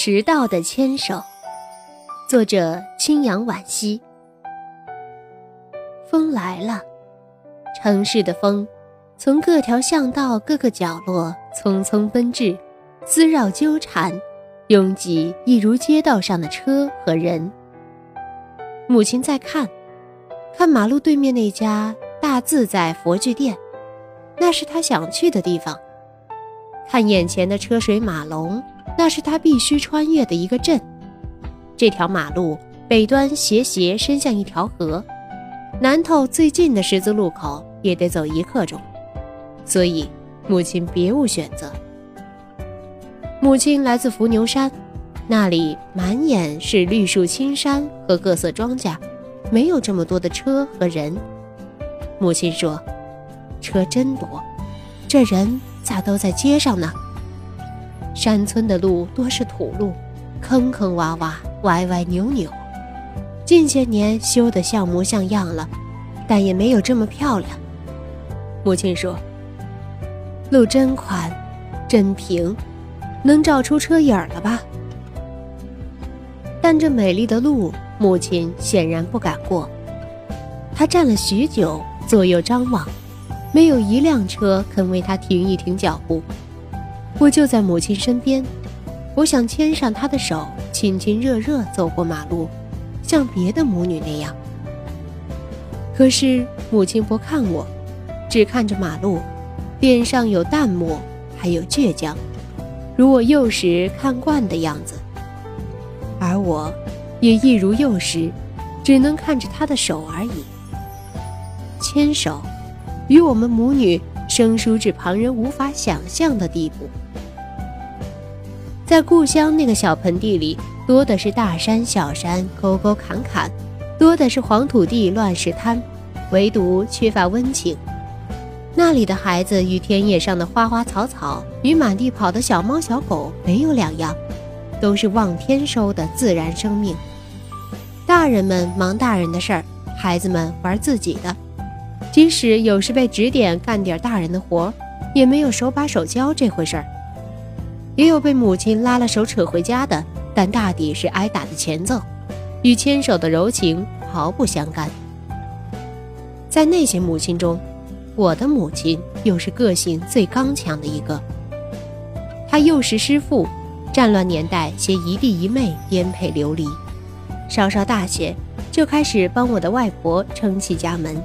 迟到的牵手，作者青阳惋惜。风来了，城市的风从各条巷道、各个角落匆匆奔至，滋绕纠缠，拥挤一如街道上的车和人。母亲在看，看马路对面那家大自在佛具店，那是她想去的地方。看眼前的车水马龙。那是他必须穿越的一个镇，这条马路北端斜斜伸向一条河，南头最近的十字路口也得走一刻钟，所以母亲别无选择。母亲来自伏牛山，那里满眼是绿树青山和各色庄稼，没有这么多的车和人。母亲说：“车真多，这人咋都在街上呢？”山村的路多是土路，坑坑洼洼，歪歪扭扭。近些年修得像模像样了，但也没有这么漂亮。母亲说：“路真宽，真平，能照出车影儿了吧？”但这美丽的路，母亲显然不敢过。她站了许久，左右张望，没有一辆车肯为她停一停脚步。我就在母亲身边，我想牵上她的手，亲亲热热走过马路，像别的母女那样。可是母亲不看我，只看着马路，脸上有淡漠，还有倔强，如我幼时看惯的样子。而我，也一如幼时，只能看着她的手而已。牵手，与我们母女生疏至旁人无法想象的地步。在故乡那个小盆地里，多的是大山小山、沟沟坎坎，多的是黄土地、乱石滩，唯独缺乏温情。那里的孩子与田野上的花花草草，与满地跑的小猫小狗没有两样，都是望天收的自然生命。大人们忙大人的事儿，孩子们玩自己的，即使有时被指点干点大人的活，也没有手把手教这回事儿。也有被母亲拉了手扯回家的，但大抵是挨打的前奏，与牵手的柔情毫不相干。在那些母亲中，我的母亲又是个性最刚强的一个。她幼时失父，战乱年代携一弟一妹颠沛流离，稍稍大些就开始帮我的外婆撑起家门。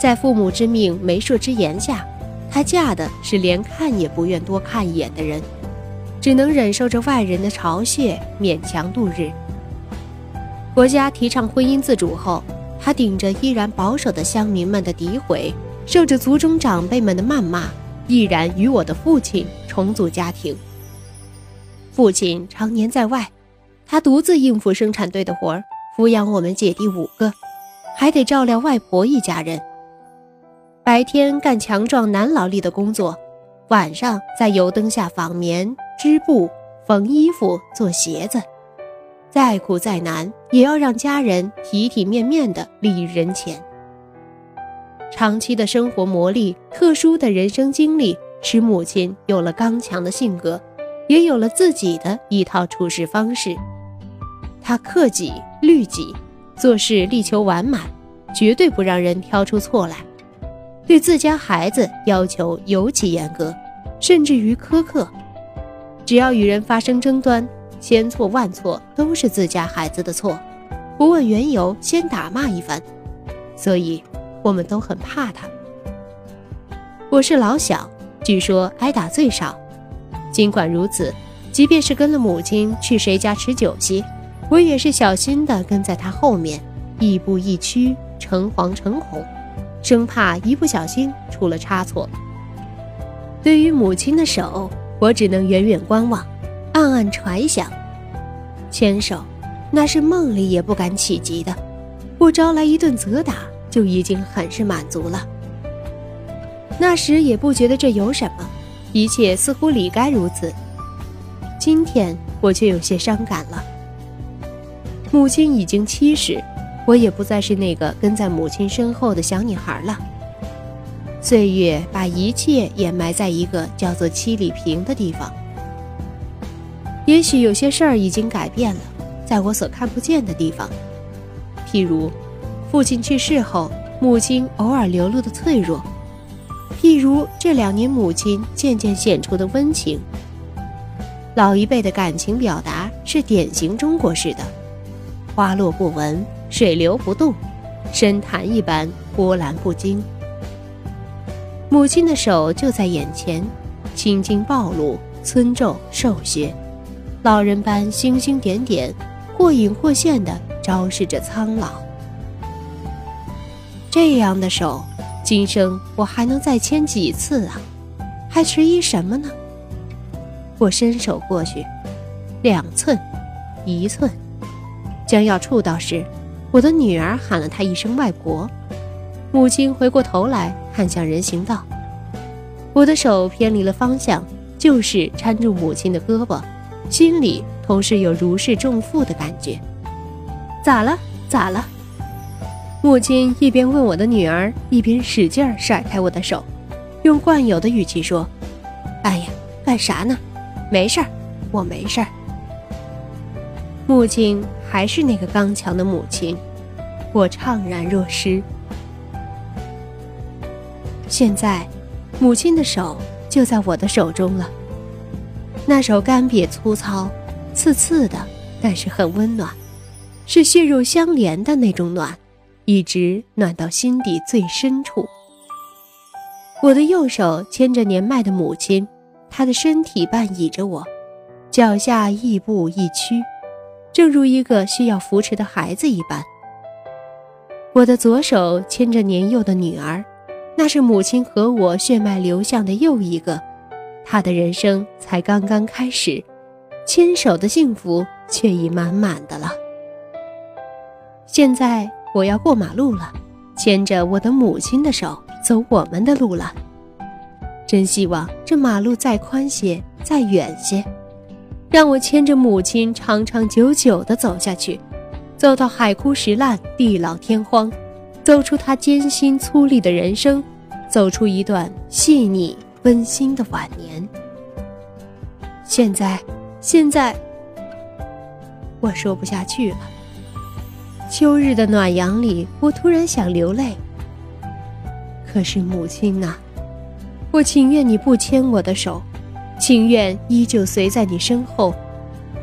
在父母之命、媒妁之言下。她嫁的是连看也不愿多看一眼的人，只能忍受着外人的嘲亵，勉强度日。国家提倡婚姻自主后，她顶着依然保守的乡民们的诋毁，受着族中长辈们的谩骂，毅然与我的父亲重组家庭。父亲常年在外，他独自应付生产队的活儿，抚养我们姐弟五个，还得照料外婆一家人。白天干强壮男劳力的工作，晚上在油灯下纺棉、织布、缝衣服、做鞋子，再苦再难也要让家人体体面面的立于人前。长期的生活磨砺、特殊的人生经历，使母亲有了刚强的性格，也有了自己的一套处事方式。她克己律己，做事力求完满，绝对不让人挑出错来。对自家孩子要求尤其严格，甚至于苛刻。只要与人发生争端，千错万错都是自家孩子的错，不问缘由，先打骂一番。所以，我们都很怕他。我是老小，据说挨打最少。尽管如此，即便是跟了母亲去谁家吃酒席，我也是小心的跟在他后面，亦步亦趋，诚惶诚恐。生怕一不小心出了差错。对于母亲的手，我只能远远观望，暗暗揣想，牵手，那是梦里也不敢企及的。不招来一顿责打，就已经很是满足了。那时也不觉得这有什么，一切似乎理该如此。今天我却有些伤感了。母亲已经七十。我也不再是那个跟在母亲身后的小女孩了。岁月把一切掩埋在一个叫做七里坪的地方。也许有些事儿已经改变了，在我所看不见的地方，譬如父亲去世后，母亲偶尔流露的脆弱；譬如这两年母亲渐渐显出的温情。老一辈的感情表达是典型中国式的，花落不闻，水流不动，深潭一般波澜不惊。母亲的手就在眼前，青筋暴露，村皱瘦削，老人般星星点点，或隐或现地昭示着苍老。这样的手，今生我还能再牵几次啊？还迟疑什么呢？我伸手过去，两寸，一寸，将要触到时，我的女儿喊了他一声“外婆”。母亲回过头来看向人行道，我的手偏离了方向，就是搀住母亲的胳膊，心里同时有如释重负的感觉。咋了？咋了？母亲一边问我的女儿，一边使劲甩开我的手，用惯有的语气说：“哎呀，干啥呢？没事儿，我没事儿。”母亲还是那个刚强的母亲，我怅然若失。现在，母亲的手就在我的手中了。那手干瘪粗糙，刺刺的，但是很温暖，是血肉相连的那种暖，一直暖到心底最深处。我的右手牵着年迈的母亲，她的身体半倚着我，脚下亦步亦趋，正如一个需要扶持的孩子一般。我的左手牵着年幼的女儿。那是母亲和我血脉流向的又一个，她的人生才刚刚开始，牵手的幸福却已满满的了。现在我要过马路了，牵着我的母亲的手走我们的路了。真希望这马路再宽些，再远些，让我牵着母亲长长久久地走下去，走到海枯石烂、地老天荒。走出他艰辛粗粝的人生，走出一段细腻温馨的晚年。现在，现在，我说不下去了。秋日的暖阳里，我突然想流泪。可是母亲呐，我情愿你不牵我的手，情愿依旧随在你身后，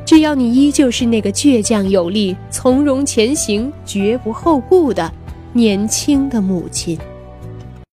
只要你依旧是那个倔强有力、从容前行、绝不后顾的。年轻的母亲。